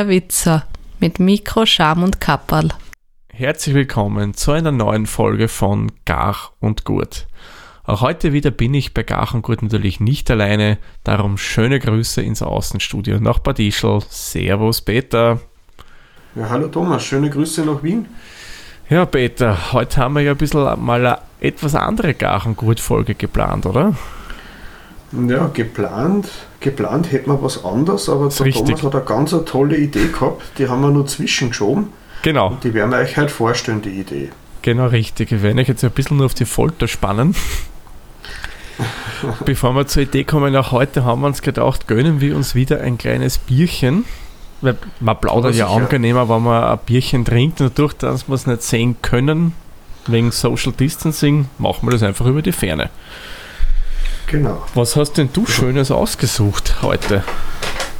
Der Witzer mit Mikro, Scham und Kapperl. Herzlich willkommen zu einer neuen Folge von Gach und Gut. Auch heute wieder bin ich bei Gach und Gut natürlich nicht alleine, darum schöne Grüße ins Außenstudio nach Bad Ischl. Servus Peter. Ja, hallo Thomas, schöne Grüße nach Wien. Ja, Peter, heute haben wir ja ein bisschen mal eine etwas andere Gach und Gut Folge geplant, oder? Ja, geplant. Geplant hätten wir was anderes, aber der richtig. Thomas hat eine ganz eine tolle Idee gehabt, die haben wir nur zwischengeschoben. Genau, Und die werden wir euch heute vorstellen, die Idee. genau richtig. Wir werden euch jetzt ein bisschen nur auf die Folter spannen. Bevor wir zur Idee kommen, auch heute haben wir uns gedacht, gönnen wir uns wieder ein kleines Bierchen. Weil man plaudert ja angenehmer, wenn man ein Bierchen trinkt. Und dadurch, dass wir es nicht sehen können, wegen Social Distancing, machen wir das einfach über die Ferne. Genau. Was hast denn du Schönes ausgesucht heute?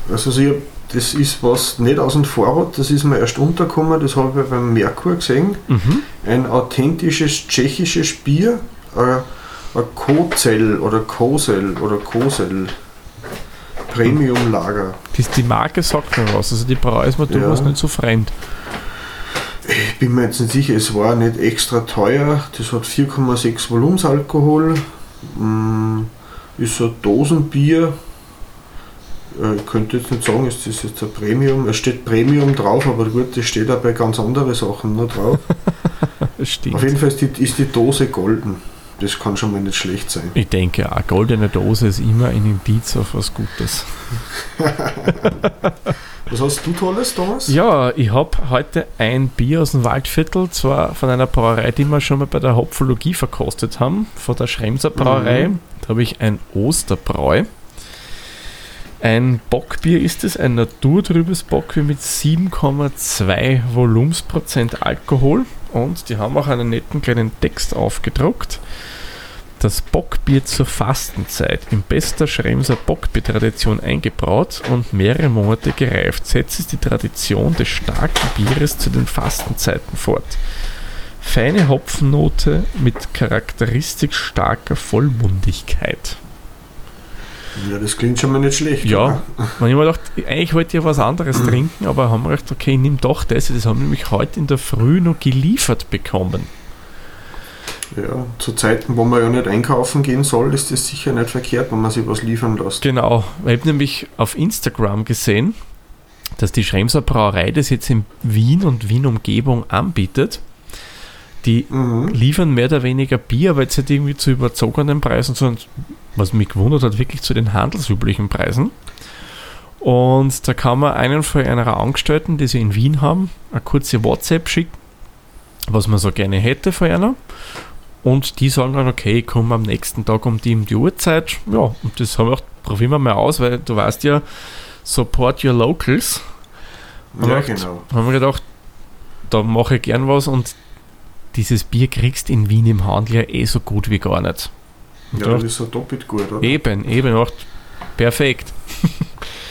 Also ich, das ist was nicht aus dem Vorrat, das ist mir erst untergekommen, das habe ich beim Merkur gesehen. Mhm. Ein authentisches tschechisches Bier, ein, Kozell oder Kosel oder Kosel Premium Lager. Die, die Marke sagt mir was, also die Brau ist mir Ja. durchaus nicht so fremd. Ich bin mir jetzt nicht sicher, es war nicht extra teuer. Das hat 4,6 Volumensalkohol. Mm, Ist so ein Dosenbier. Äh, Ich könnte jetzt nicht sagen, ist das jetzt ein Premium. Es steht Premium drauf, aber gut, das steht auch bei ganz anderen Sachen noch drauf. Stimmt. Auf jeden Fall ist die, ist die Dose golden. Das kann schon mal nicht schlecht sein. Ich denke, eine goldene Dose ist immer ein Indiz auf was Gutes. Was hast du Tolles, Thomas? Ja, ich habe heute ein Bier aus dem Waldviertel, zwar von einer Brauerei, die wir schon mal bei der Hopfologie verkostet haben, von der Schremser Brauerei. Mhm. Da habe ich ein Osterbräu. Ein Bockbier ist es, ein naturtrübes Bockbier mit 7,2 Volumensprozent Alkohol und die haben auch einen netten kleinen Text aufgedruckt. Das Bockbier zur Fastenzeit, in bester Schremser Bockbiertradition eingebraut und mehrere Monate gereift, setzt es die Tradition des starken Bieres zu den Fastenzeiten fort. Feine Hopfennote mit charakteristisch starker Vollmundigkeit. Ja, das klingt schon mal nicht schlecht. Ja, ich mir gedacht, eigentlich wollte ich ja was anderes trinken, aber haben wir gedacht, okay, ich nehme doch das. Das haben wir nämlich heute in der Früh noch geliefert bekommen. Ja. Zu Zeiten, wo man ja nicht einkaufen gehen soll, ist das sicher nicht verkehrt, wenn man sich was liefern lässt. Genau, ich habe nämlich auf Instagram gesehen, dass die Schremser Brauerei das jetzt in Wien und Wien-Umgebung anbietet. Die Mhm. liefern mehr oder weniger Bier, aber jetzt nicht irgendwie zu überzogenen Preisen, sondern was mich gewundert hat, wirklich zu den handelsüblichen Preisen. Und da kann man einen von einer Angestellten, die sie in Wien haben, eine kurze WhatsApp schicken, was man so gerne hätte von einer. Und die sagen dann, okay, ich komme am nächsten Tag um die, um die Uhrzeit. Ja, und das haben wir auch, probieren wir mal aus, weil du weißt ja, support your locals. Ja, Macht- genau. haben wir gedacht, da mache ich gern was und dieses Bier kriegst in Wien im Handel ja eh so gut wie gar nicht. Und Ja, da das ist so doppelt gut, oder? eben, eben, macht perfekt.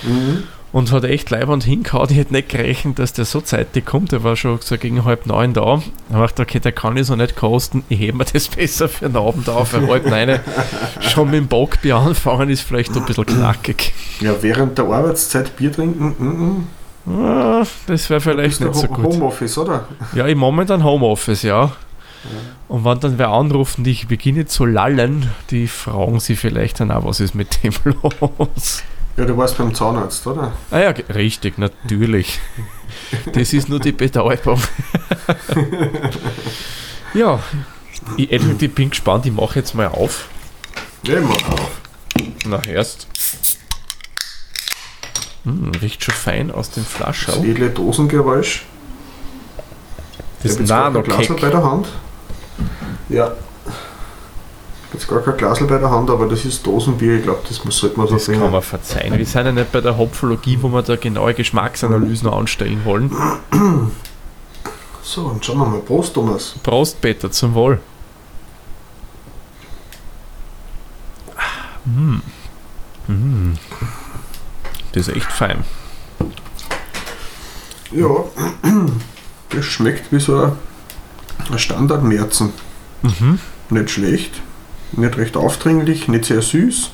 Mhm. Und hat echt leibend hingehauen. Ich hätte nicht gerechnet, dass der so zeitig kommt. Der war schon so gegen halb neun da. Ich gedacht, okay, der kann ich so nicht kosten. Ich hebe mir das besser für den Abend auf. Weil halb neun schon mit dem Bockbier anfangen ist vielleicht ein bisschen knackig. Ja, während der Arbeitszeit Bier trinken, mhm. Ah, Das wäre vielleicht nicht so gut. Homeoffice, oder? Ja, im momentan Homeoffice, ja. Und wenn dann wer anruft und ich beginne zu lallen, die fragen sie vielleicht dann auch, was ist mit dem los? Ja, du warst beim Zahnarzt, oder? Ah ja, richtig, natürlich. Das ist nur die Betäubung. ja, ich, ich bin gespannt, ich mache jetzt mal auf. Ja, ich mach auf. Na, erst. Hm, riecht schon fein aus dem Das Flaschau. edle Dosengeräusch. Das. Glasl bei der Hand. Ja. Jetzt gar kein Glasl bei der Hand, aber das ist Dosenbier. Ich glaube, das muss, sollte man so Das kann bringen. man verzeihen. Wir sind ja nicht bei der Hopfologie, wo wir da genaue Geschmacksanalysen anstellen wollen. So, und schauen wir mal. Prost, Thomas. Prost, Peter, zum Wohl. Mm. Mm. Das ist echt fein. Ja, das schmeckt wie so ein, Standard-Märzen. Mhm. Nicht schlecht. Nicht recht aufdringlich, nicht sehr süß.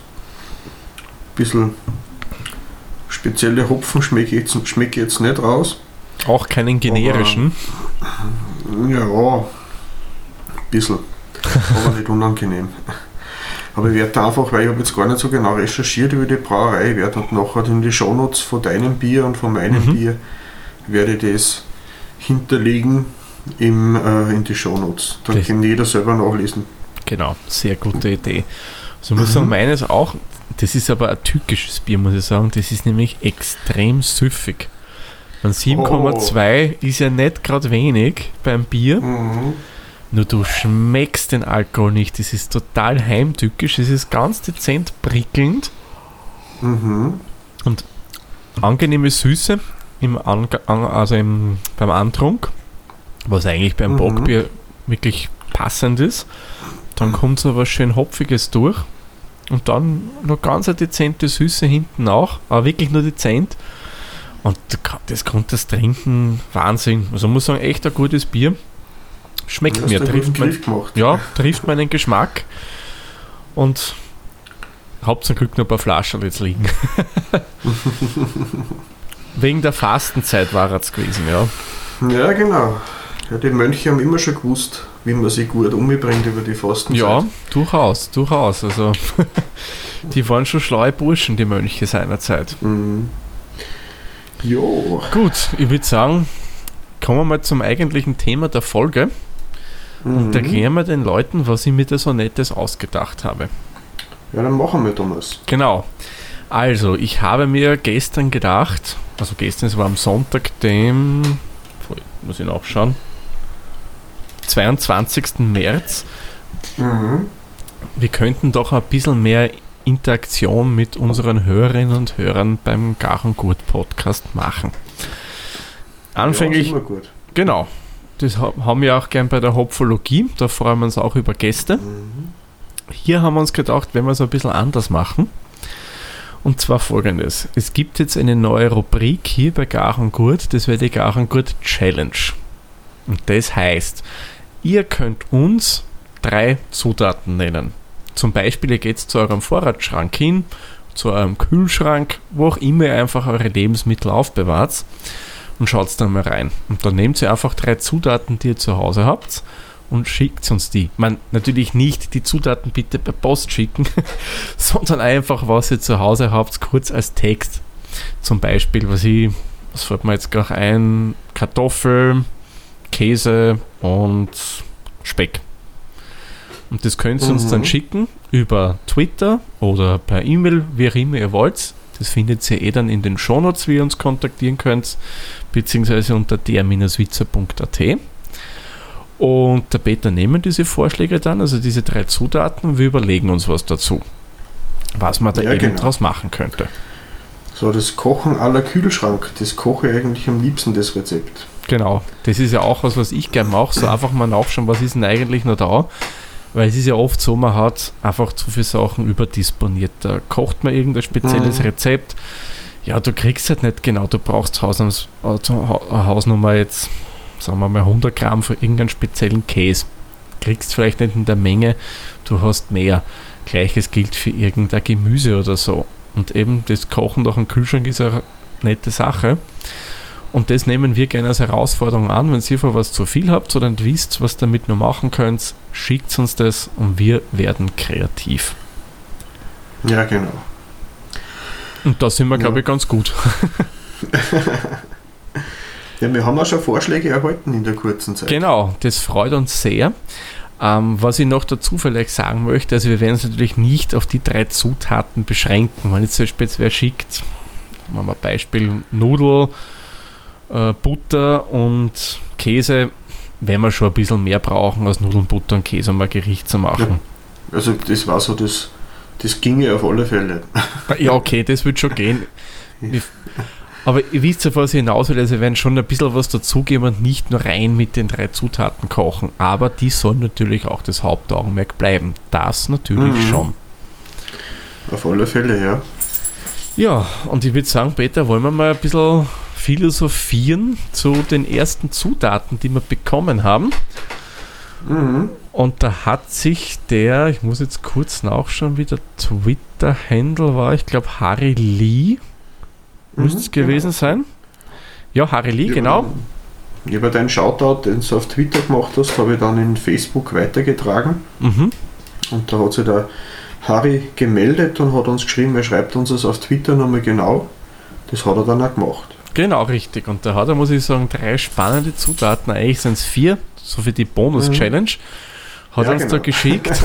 Bisschen spezielle Hopfen schmecke ich jetzt, schmecke ich jetzt nicht raus. Auch keinen generischen. Ja, ein bisschen. Aber nicht unangenehm. Aber ich werde da einfach, weil ich habe jetzt gar nicht so genau recherchiert über die Brauerei, ich werde nachher in die Shownotes von deinem Bier und von meinem Mhm. Bier werde das hinterlegen im, äh, in die Shownotes. Dann Das- kann jeder selber nachlesen. Genau, sehr gute Idee. Also ich muss sagen, meines auch, das ist aber ein tückisches Bier, muss ich sagen. Das ist nämlich extrem süffig. Man 7,2 ist ja nicht gerade wenig beim Bier, Mhm. nur du schmeckst den Alkohol nicht. Das ist total heimtückisch, es ist ganz dezent prickelnd, Mhm. angenehme Süße im an- also im, beim Antrunk, was eigentlich beim Mhm. Bockbier wirklich passend ist. Dann kommt so was schön Hopfiges durch und dann noch ganz eine dezente Süße hinten auch, aber wirklich nur dezent. Und das kommt das Trinken Wahnsinn. Also muss sagen, echt ein gutes Bier. Schmeckt mir, trifft mein, ja, trifft meinen Geschmack und hab zum Glück noch ein paar Flaschen jetzt liegen. Wegen der Fastenzeit war es gewesen, ja. Ja, genau. Ja, die Mönche haben immer schon gewusst, wie man sich gut umbringt über die Fastenzeit. Ja, durchaus, durchaus. Also, die waren schon schlaue Burschen, die Mönche seinerzeit. Mhm. Jo. Gut, ich würde sagen, kommen wir mal zum eigentlichen Thema der Folge und Mhm. erklären wir den Leuten, was ich mir da so Nettes ausgedacht habe. Ja, dann machen wir Thomas. Genau. Also, ich habe mir gestern gedacht, also gestern, es war am Sonntag, dem, muss ich nachschauen, 22. März, Mhm. wir könnten doch ein bisschen mehr Interaktion mit unseren Hörerinnen und Hörern beim Gar und Gut Podcast machen. Anfänglich, Ja, genau, das ha- haben wir auch gern bei der Hopfologie, da freuen wir uns auch über Gäste. Mhm. Hier haben wir uns gedacht, wenn wir es ein bisschen anders machen. Und zwar folgendes. Es gibt jetzt eine neue Rubrik hier bei Garengurt, das wäre die Garengurt Challenge. Und das heißt, ihr könnt uns drei Zutaten nennen. Zum Beispiel, ihr geht zu eurem Vorratsschrank hin, zu eurem Kühlschrank, wo auch immer ihr einfach eure Lebensmittel aufbewahrt und schaut dann mal rein. Und dann nehmt ihr einfach drei Zutaten, die ihr zu Hause habt und schickt uns die. Man natürlich nicht die Zutaten bitte per Post schicken, sondern einfach, was ihr zu Hause habt, kurz als Text. Zum Beispiel, was ich, was fällt mir jetzt gerade ein, Kartoffel, Käse und Speck. Und das könnt ihr uns Mhm. dann schicken über Twitter oder per E-Mail, wie auch immer ihr wollt. Das findet ihr eh dann in den Shownotes, wie ihr uns kontaktieren könnt, beziehungsweise unter der-witzer.at. Und der Peter nehmen diese Vorschläge dann, also diese drei Zutaten, und wir überlegen uns was dazu. Was man da Ja, eben genau. draus machen könnte. So, das Kochen aller Kühlschrank, das koche ich eigentlich am liebsten, das Rezept. Genau, das ist ja auch was, was ich gerne mache, so einfach mal nachschauen, was ist denn eigentlich noch da. Weil es ist ja oft so, man hat einfach zu viele Sachen überdisponiert. Da kocht man irgendein spezielles Mhm. Rezept. Ja, du kriegst halt nicht genau, du brauchst Hausnums, also Hausnummer jetzt, sagen wir mal 100 Gramm für irgendeinen speziellen Käse. Kriegst vielleicht nicht in der Menge, du hast mehr. Gleiches gilt für irgendein Gemüse oder so. Und eben das Kochen durch den Kühlschrank ist eine nette Sache. Und das nehmen wir gerne als Herausforderung an. Wenn ihr von was zu viel habt oder nicht wisst, was damit noch machen könnt, schickt uns das und wir werden kreativ. Ja, genau. Und da sind wir, Ja. glaube ich, ganz gut. Ja, wir haben auch schon Vorschläge erhalten in der kurzen Zeit. Genau, das freut uns sehr. Ähm, was ich noch dazu vielleicht sagen möchte, also wir werden es natürlich nicht auf die drei Zutaten beschränken. Wenn jetzt zum Beispiel jetzt wer schickt, machen wir ein Beispiel, Nudel, äh, Butter und Käse, werden wir schon ein bisschen mehr brauchen als Nudeln, Butter und Käse, um ein Gericht zu machen. Also das war so, das, das ginge auf alle Fälle. Ja, okay, das wird schon gehen. Ich- Aber ihr wisst ja, was ich hinaus will. Also wir werden schon ein bisschen was dazugeben und nicht nur rein mit den drei Zutaten kochen. Aber die soll natürlich auch das Hauptaugenmerk bleiben. Das natürlich Mhm. schon. Auf alle Fälle, ja. Ja, und ich würde sagen, Peter, wollen wir mal ein bisschen philosophieren zu den ersten Zutaten, die wir bekommen haben. Mhm. Und da hat sich der, ich muss jetzt kurz nachschauen, wie der Twitter-Handle war, ich glaube Harry Lee, müsste es gewesen sein. Ja, Harry Lee, genau. Ich habe deinen Shoutout, den du auf Twitter gemacht hast, habe ich dann in Facebook weitergetragen. Mhm. Und da hat sich der Harry gemeldet und hat uns geschrieben, er schreibt uns das auf Twitter nochmal genau. Das hat er dann auch gemacht. Genau, richtig. Und da hat er, muss ich sagen, drei spannende Zutaten. Eigentlich sind es vier, so für die Bonus-Challenge. Hat Ja, er uns genau. da geschickt.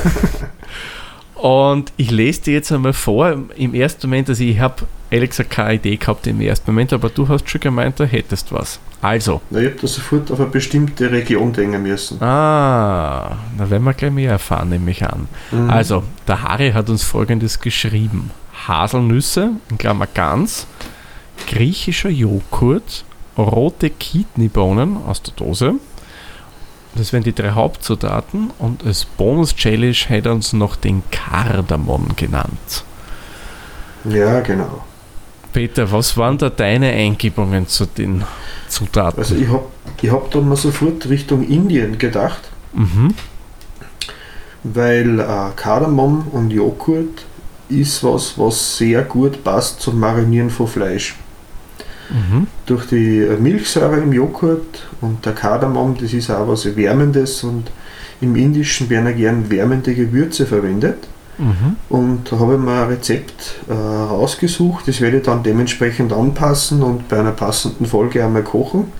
Und ich lese dir jetzt einmal vor. Im ersten Moment, also ich habe ehrlich gesagt keine Idee gehabt im ersten Moment, aber du hast schon gemeint, da hättest was. Also, Na, ich habe da sofort auf eine bestimmte Region denken müssen. ah, da werden wir gleich mehr erfahren, nehme ich an. Mhm. Also, der Harry hat uns folgendes geschrieben: Haselnüsse, in Klammer ganz, griechischer Joghurt, rote Kidneybohnen aus der Dose. Das wären die drei Hauptzutaten und als Bonus-Challenge hätte er uns noch den Kardamom genannt. Ja, genau. Peter, was waren da deine Eingebungen zu den Zutaten? Also ich habe ich hab dann mal sofort Richtung Indien gedacht, mhm. weil äh, Kardamom und Joghurt ist was, was sehr gut passt zum Marinieren von Fleisch. Mhm. Durch die Milchsäure im Joghurt und der Kardamom, das ist auch was Wärmendes und im Indischen werden ja gern wärmende Gewürze verwendet. Mhm. Und da habe ich mir ein Rezept äh, rausgesucht, das werde ich dann dementsprechend anpassen und bei einer passenden Folge einmal kochen.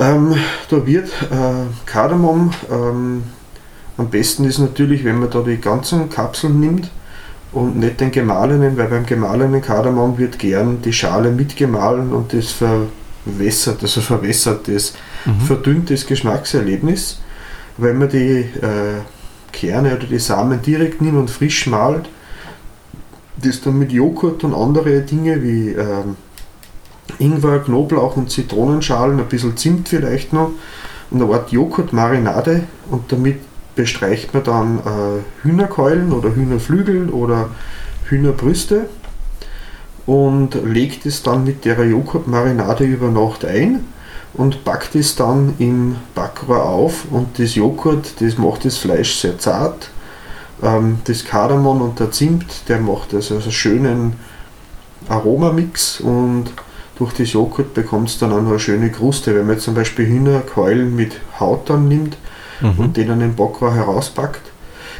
Ähm, da wird äh, Kardamom, ähm, am besten ist natürlich, wenn man da die ganzen Kapseln nimmt und nicht den gemahlenen, weil beim gemahlenen Kardamom wird gern die Schale mitgemahlen und das verwässert, also verwässert das, Mhm. verdünnt das Geschmackserlebnis. Wenn man die äh, Kerne oder die Samen direkt nimmt und frisch malt, das dann mit Joghurt und andere Dinge wie ähm, Ingwer, Knoblauch und Zitronenschalen, ein bisschen Zimt vielleicht noch und eine Art Joghurtmarinade und damit bestreicht man dann äh, Hühnerkeulen oder Hühnerflügel oder Hühnerbrüste und legt es dann mit der Joghurtmarinade über Nacht ein und backt es dann im Backrohr auf und das Joghurt, das macht das Fleisch sehr zart. Ähm, das Kardamom und der Zimt, der macht also einen schönen Aromamix und durch das Joghurt bekommt es dann auch noch eine schöne Kruste. Wenn man jetzt zum Beispiel Hühnerkeulen mit Haut dann nimmt Mhm. und den dann im Backrohr herauspackt,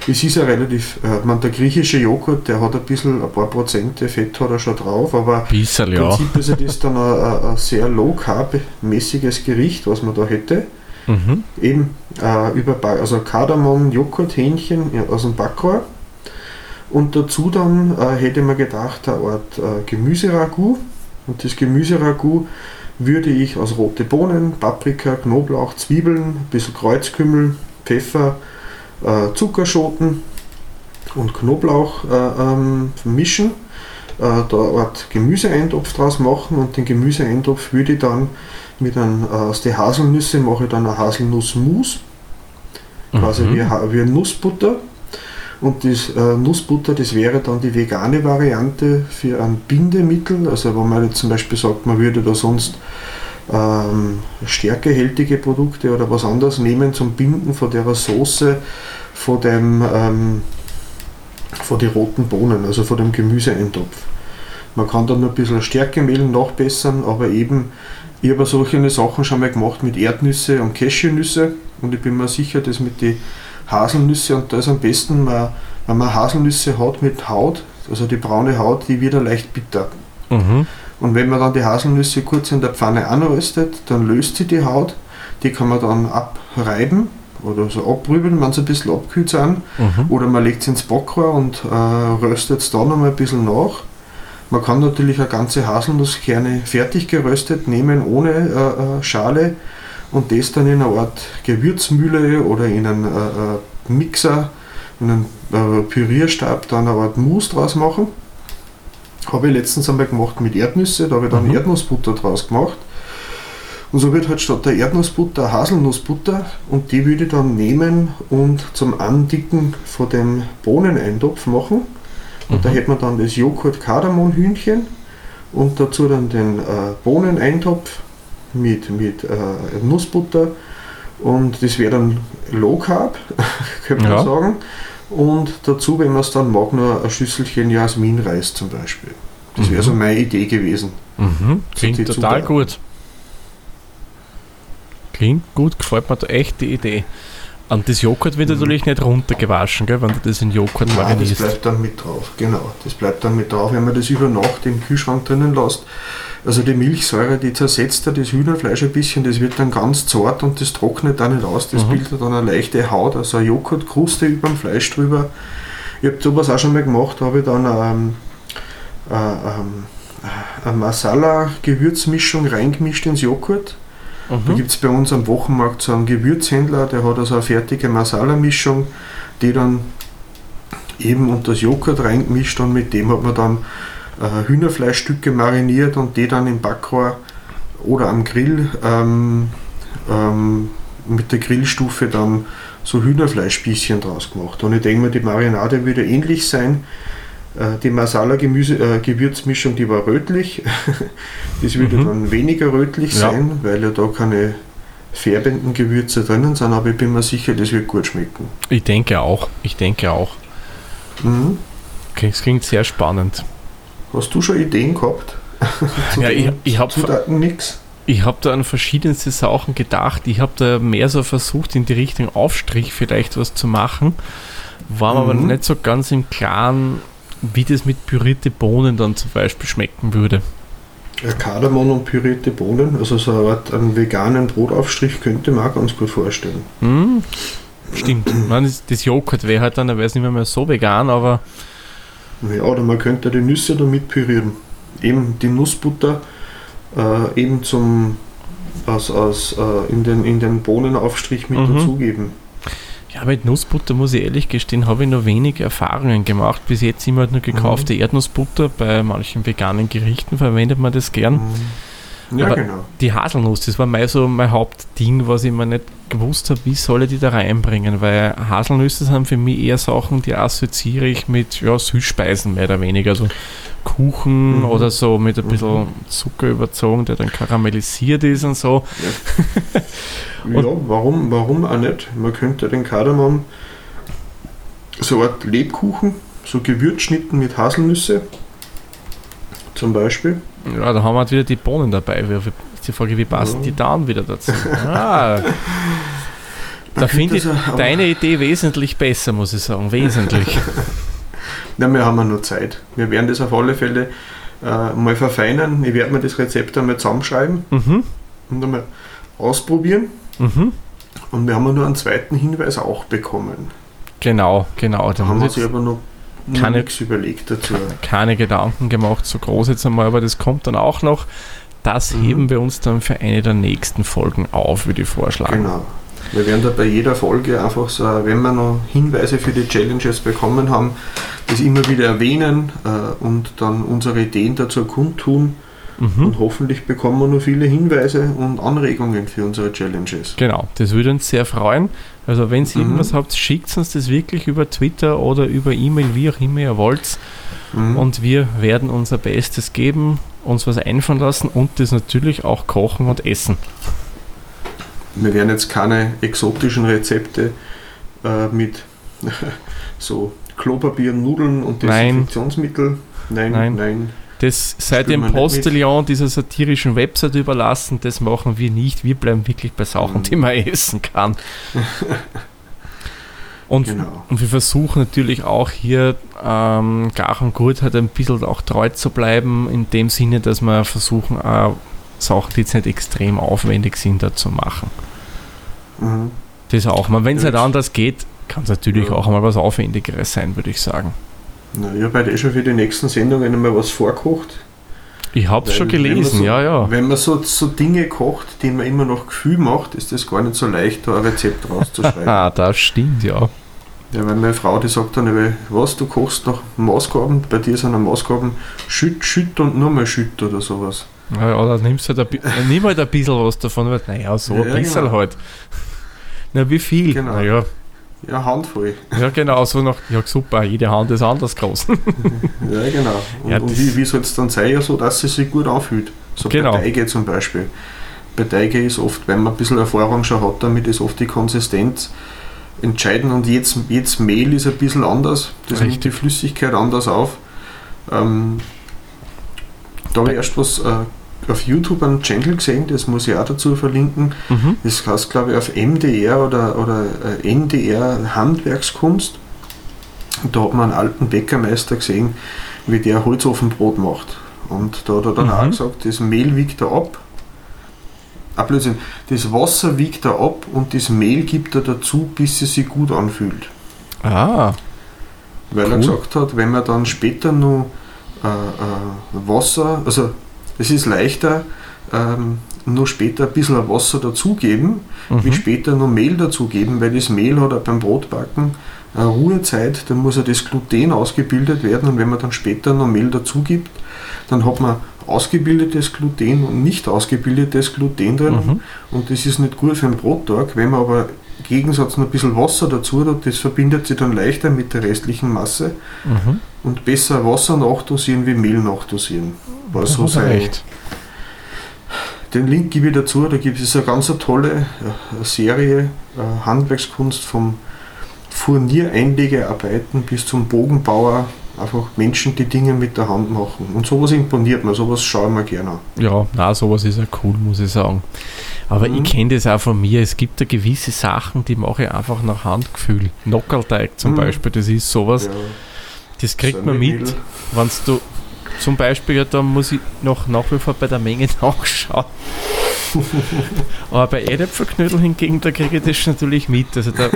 es ist ja relativ, äh, man, der griechische Joghurt, der hat ein bisschen, ein paar Prozente Fett hat er schon drauf, aber Bissl, im ja. Prinzip ist das dann ein, ein, sehr low-carb-mäßiges Gericht, was man da hätte. Mhm. Eben äh, über also Kardamom, Joghurt, Hähnchen ja, aus dem Backrohr. Und dazu dann äh, hätte man gedacht, eine Art äh, Gemüseragout. Und das Gemüseragout würde ich aus rote Bohnen, Paprika, Knoblauch, Zwiebeln, ein bisschen Kreuzkümmel, Pfeffer, äh, Zuckerschoten und Knoblauch äh, ähm, mischen. Äh, da Art Gemüseeintopf draus machen und den Gemüseeintopf würde ich dann mit einem, äh, aus den Haselnüsse mache ich dann eine Haselnussmus, quasi Mhm. wie, wie Nussbutter. Und das äh, Nussbutter, das wäre dann die vegane Variante für ein Bindemittel. Also wenn man jetzt zum Beispiel sagt, man würde da sonst ähm, stärkehältige Produkte oder was anderes nehmen zum Binden von der Soße, von dem ähm, von den roten Bohnen, also von dem Gemüseeintopf. Man kann dann noch ein bisschen Stärkemehl nachbessern, aber eben, ich habe solche Sachen schon mal gemacht mit Erdnüsse und Cashewnüsse und ich bin mir sicher, dass mit den Haselnüsse und da ist am besten, man, wenn man Haselnüsse hat mit Haut, also die braune Haut, die wird ja leicht bitter. Mhm. Und wenn man dann die Haselnüsse kurz in der Pfanne anröstet, dann löst sie die Haut, die kann man dann abreiben oder so abrüben, wenn sie ein bisschen abkühlt sind. Mhm. Oder man legt es ins Backrohr und äh, röstet es da nochmal ein bisschen nach. Man kann natürlich eine ganze Haselnusskerne fertig geröstet nehmen, ohne äh, äh, Schale und das dann in eine Art Gewürzmühle oder in einen äh, äh, Mixer, in einen äh, Pürierstab dann eine Art Mousse draus machen. Habe ich letztens einmal gemacht mit Erdnüsse, da habe ich dann Mhm. Erdnussbutter draus gemacht. Und so wird halt statt der Erdnussbutter Haselnussbutter und die würde ich dann nehmen und zum Andicken von dem Bohneneintopf machen. Und da Mhm. hätte man dann das Joghurt-Kardamom-Hühnchen und dazu dann den äh, Bohneneintopf mit, mit äh, Nussbutter und das wäre dann Low Carb, könnte man Ja. sagen. Und dazu, wenn man es dann mag, nur ein Schüsselchen Jasminreis zum Beispiel. Das wäre Mhm. so meine Idee gewesen. Mhm. Klingt total Zutaten. gut. Klingt gut, gefällt mir da echt die Idee. Und das Joghurt wird Mhm. natürlich nicht runtergewaschen, gell, wenn du das in Joghurt Nein, das marinierst. bleibt dann mit drauf. Genau, das bleibt dann mit drauf, wenn man das über Nacht im Kühlschrank drinnen lässt. Also die Milchsäure, die zersetzt da das Hühnerfleisch ein bisschen, das wird dann ganz zart und das trocknet dann nicht aus. Das Mhm. bildet dann eine leichte Haut, also eine Joghurtkruste über dem Fleisch drüber. Ich habe sowas auch schon mal gemacht, da habe ich dann ähm, äh, ähm, eine Masala-Gewürzmischung reingemischt ins Joghurt. Da Mhm. gibt es bei uns am Wochenmarkt so einen Gewürzhändler, der hat also eine fertige Masala-Mischung, die dann eben unter das Joghurt reingemischt und mit dem hat man dann äh, Hühnerfleischstücke mariniert und die dann im Backrohr oder am Grill ähm, ähm, mit der Grillstufe dann so Hühnerfleischspießchen draus gemacht. Und ich denke mir, die Marinade würde ähnlich sein. Äh, Die Masala-Gewürzmischung, die war rötlich. das würde Mhm. dann weniger rötlich Ja. sein, weil ja da keine färbenden Gewürze drinnen sind, aber ich bin mir sicher, das wird gut schmecken. Ich denke auch. Ich denke auch. Mhm. Okay, Es klingt sehr spannend. Hast du schon Ideen gehabt? Ja, ich, ich habe ich hab da an verschiedenste Sachen gedacht. Ich habe da mehr so versucht, in die Richtung Aufstrich vielleicht was zu machen. War mir aber Mhm. nicht so ganz im Klaren, wie das mit pürierte Bohnen dann zum Beispiel schmecken würde. Ja, Kardamom und pürierte Bohnen, also so eine Art einen veganen Brotaufstrich könnte man auch ganz gut vorstellen. Hm? Stimmt. Das Joghurt wäre halt dann, da wäre es nicht mehr, mehr so vegan, aber Ja, oder man könnte die Nüsse damit pürieren. Eben die Nussbutter äh, eben zum aus, aus, äh, in, den, in den Bohnenaufstrich mit Mhm. dazugeben. ja, mit Nussbutter muss ich ehrlich gestehen, habe ich noch wenig Erfahrungen gemacht. Bis jetzt immer nur gekaufte Erdnussbutter. Bei manchen veganen Gerichten verwendet man das gern. Mhm. Ja, Aber- genau. Die Haselnuss, das war mal so mein Hauptding, was ich mir nicht gewusst habe, wie soll ich die da reinbringen, weil Haselnüsse sind für mich eher Sachen, die assoziiere ich mit ja, Süßspeisen mehr oder weniger, also Kuchen Mhm. oder so mit ein Mhm. bisschen Zucker überzogen, der dann karamellisiert ist und so. Ja, warum, warum auch nicht? Man könnte den Kardamom so eine Art Lebkuchen, so Gewürzschnitten mit Haselnüsse zum Beispiel. Ja, da haben wir halt wieder die Bohnen dabei. Ist die Frage, wie passen Ja. die dann wieder dazu? Ah, da finde ich deine Idee wesentlich besser, muss ich sagen. Wesentlich. Na, wir haben ja noch Zeit. Wir werden das auf alle Fälle äh, mal verfeinern. Ich werde mir das Rezept einmal zusammenschreiben mhm. und einmal ausprobieren. Mhm. Und wir haben ja nur einen zweiten Hinweis auch bekommen. Genau, genau. Da haben wir sich aber noch keine- nichts überlegt dazu. keine Gedanken gemacht, so groß jetzt einmal, aber das kommt dann auch noch. Das Mhm. heben wir uns dann für eine der nächsten Folgen auf, würde ich vorschlagen. Genau. Wir werden da bei jeder Folge einfach so, wenn wir noch Hinweise für die Challenges bekommen haben, das immer wieder erwähnen äh, und dann unsere Ideen dazu kundtun. Mhm. Und hoffentlich bekommen wir noch viele Hinweise und Anregungen für unsere Challenges. Genau, das würde uns sehr freuen. Also wenn ihr Mhm. irgendwas habt, schickt uns das wirklich über Twitter oder über E-Mail, wie auch immer ihr wollt. Mhm. Und wir werden unser Bestes geben, uns was einfallen lassen und das natürlich auch kochen und essen. Wir werden jetzt keine exotischen Rezepte äh, mit so Klopapier, Nudeln und. Desinfektionsmittel. Nein, Nein. nein. Das Spielen dem. Postillon dieser satirischen Website überlassen, das machen wir nicht. Wir bleiben wirklich bei Sachen, Mhm. die man essen kann. Und, Genau. und wir versuchen natürlich auch hier ähm, und Gut halt ein bisschen auch treu zu bleiben, in dem Sinne, dass wir versuchen, äh, Sachen, die jetzt nicht extrem aufwendig sind, da zu machen. Mhm. Das auch mal. Wenn es Ja, nicht jetzt- anders geht, kann es natürlich Ja. auch einmal was Aufwendigeres sein, würde ich sagen. Na, ich habe heute eh schon für die nächsten Sendungen einmal was vorkocht. Ich habe es schon gelesen, so, ja, ja. Wenn man so, so Dinge kocht, die man immer noch Gefühl macht, ist das gar nicht so leicht, da ein Rezept rauszuschreiben. Ah, das stimmt, ja. ja, weil meine Frau, die sagt dann, immer, was, du kochst nach Maßgaben, bei dir sind Maßgaben schütt, schütt und nur mal schütt oder sowas. Ja, ja, dann nimmst du halt ein, nimm halt ein bisschen was davon, weil, naja, so Ja, ein bisschen genau. halt. Na, wie viel? Genau. Naja, Ja, Handvoll. ja, genau, so nach, ja, super, jede Hand ist anders groß. Ja, genau. Und, Ja, und wie, wie soll es dann sein, ja, so dass sie sich gut anfühlt? So Genau. bei Teige zum Beispiel. Bei Teige ist oft, wenn man ein bisschen Erfahrung schon hat, damit ist oft die Konsistenz entscheidend und jetzt, jetzt Mehl ist ein bisschen anders. Das nimmt die Richtig. Flüssigkeit anders auf. Ähm, Da habe ich erst was äh, auf YouTube einen Channel gesehen, das muss ich auch dazu verlinken. Mhm. Das heißt, glaube ich, auf MDR oder, oder äh, NDR Handwerkskunst. Und da hat man einen alten Bäckermeister gesehen, wie der Holzofenbrot macht. Und da hat er dann Mhm. auch gesagt, das Mehl wiegt er ab. Ah, Blödsinn. Das Wasser wiegt er ab und das Mehl gibt er dazu, bis es sich gut anfühlt. Ah, Weil er Cool. gesagt hat, wenn man dann später noch äh, äh, Wasser, also es ist leichter, ähm, nur später ein bisschen Wasser dazugeben, wie mhm. später noch Mehl dazugeben, weil das Mehl hat auch beim Brotbacken eine Ruhezeit, dann muss ja das Gluten ausgebildet werden und wenn man dann später noch Mehl dazugibt, dann hat man ausgebildetes Gluten und nicht ausgebildetes Gluten drin Mhm. und das ist nicht gut für einen Brottag. Wenn man aber im Gegensatz noch ein bisschen Wasser dazu hat, das verbindet sich dann leichter mit der restlichen Masse Mhm. und besser Wasser nachdosieren wie Mehl nachdosieren. War so sein. recht. Den Link gebe ich dazu, da gibt es eine ganz tolle äh, Serie äh, Handwerkskunst vom Furniereinlegearbeiten bis zum Bogenbauer. Einfach Menschen, die Dinge mit der Hand machen. Und sowas imponiert mir, sowas schaue ich mir gerne an. Ja, na, sowas ist ja cool, muss ich sagen. Aber Mhm. ich kenne das auch von mir. Es gibt da gewisse Sachen, die mache ich einfach nach Handgefühl. Nockerlteig zum Mhm. Beispiel, das ist sowas, Ja, das kriegt man mit. Wenn du zum Beispiel, ja, da muss ich noch nach wie vor bei der Menge nachschauen. Aber bei Erdäpfelknödel hingegen, da kriege ich das natürlich mit. Also da,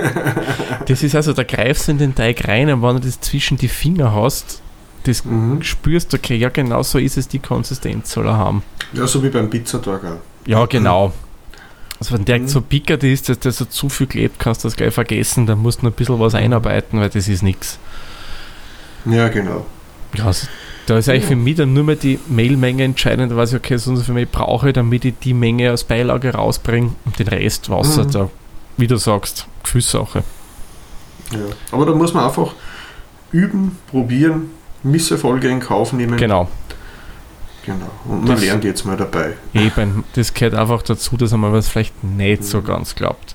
das ist also, da greifst du in den Teig rein und wenn du das zwischen die Finger hast, das Mhm. spürst du, okay, ja genau so ist es, die Konsistenz soll er haben. Ja, so wie beim Pizzatag auch. Ja, genau. Also wenn der Mhm. so pickert ist, dass der so zu viel klebt, kannst du das gleich vergessen, dann musst du noch ein bisschen was einarbeiten, weil das ist nichts. Ja, genau. Ja, also, da ist eigentlich für mich dann nur mehr die Mehlmenge entscheidend, da weiß ich, okay, so und so viel Mehl brauche ich, damit ich die Menge als Beilage rausbringe und den Rest Wasser, Mhm. da, wie du sagst, Gefühlssache. Ja. Aber da muss man einfach üben, probieren, Misserfolge in Kauf nehmen. Genau. genau. Und man Das- lernt jetzt mal dabei. Eben, das gehört einfach dazu, dass man was vielleicht nicht so Mhm. ganz glaubt.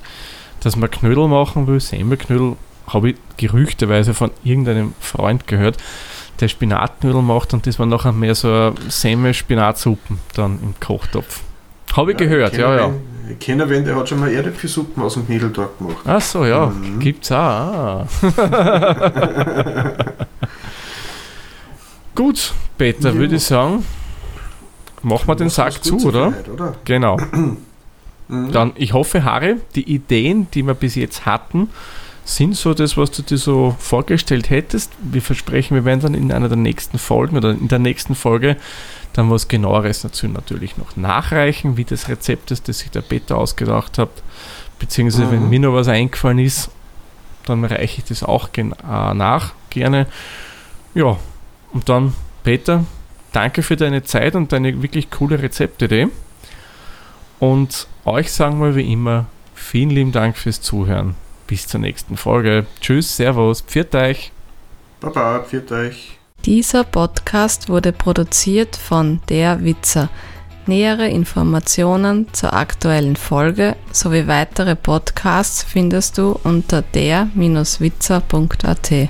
Dass man Knödel machen will, Semmelknödel, habe ich gerüchteweise von irgendeinem Freund gehört, der Spinatknödel macht und das war nachher mehr so Semmel-Spinatsuppen dann im Kochtopf. Habe ich gehört, ja, ja. Ich kenne wen, der hat schon mal Erdäpfelsuppen aus dem Knädeltag gemacht. Ach so, ja, Mhm. gibt's auch. Ah. Gut, Peter, Ja. würde ich sagen, machen wir den Sack zu, oder? oder? Genau. Mhm. Dann, ich hoffe, Harry, die Ideen, die wir bis jetzt hatten, sind so das, was du dir so vorgestellt hättest. Wir versprechen, wir werden dann in einer der nächsten Folgen oder in der nächsten Folge dann was genaueres dazu natürlich noch nachreichen, wie das Rezept ist, das sich der Peter ausgedacht hat. Beziehungsweise, wenn Mhm. mir noch was eingefallen ist, dann reiche ich das auch gen äh, nach, gerne. Ja, und dann, Peter, danke für deine Zeit und deine wirklich coole Rezeptidee. Und euch sagen wir wie immer vielen lieben Dank fürs Zuhören. Bis zur nächsten Folge. Tschüss, Servus, pfiat euch. Baba, pfiat euch. Dieser Podcast wurde produziert von Der Witzer. Nähere Informationen zur aktuellen Folge sowie weitere Podcasts findest du unter der-witzer.at.